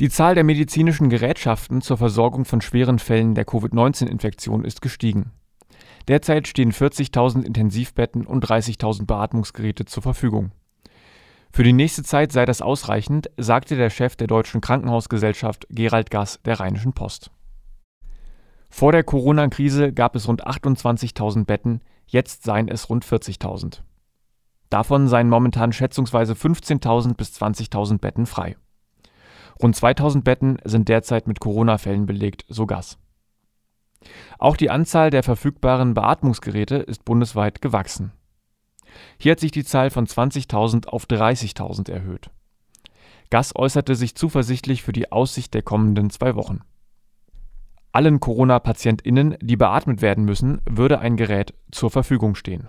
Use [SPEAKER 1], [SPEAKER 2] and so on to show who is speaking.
[SPEAKER 1] Die Zahl der medizinischen Gerätschaften zur Versorgung von schweren Fällen der Covid-19-Infektion ist gestiegen. Derzeit stehen 40.000 Intensivbetten und 30.000 Beatmungsgeräte zur Verfügung. Für die nächste Zeit sei das ausreichend, sagte der Chef der Deutschen Krankenhausgesellschaft Gerald Gass der Rheinischen Post. Vor der Corona-Krise gab es rund 28.000 Betten, jetzt seien es rund 40.000. Davon seien momentan schätzungsweise 15.000 bis 20.000 Betten frei. Rund 2000 Betten sind derzeit mit Corona-Fällen belegt, so Gass. Auch die Anzahl der verfügbaren Beatmungsgeräte ist bundesweit gewachsen. Hier hat sich die Zahl von 20.000 auf 30.000 erhöht. Gass äußerte sich zuversichtlich für die Aussicht der kommenden zwei Wochen. Allen Corona-PatientInnen, die beatmet werden müssen, würde ein Gerät zur Verfügung stehen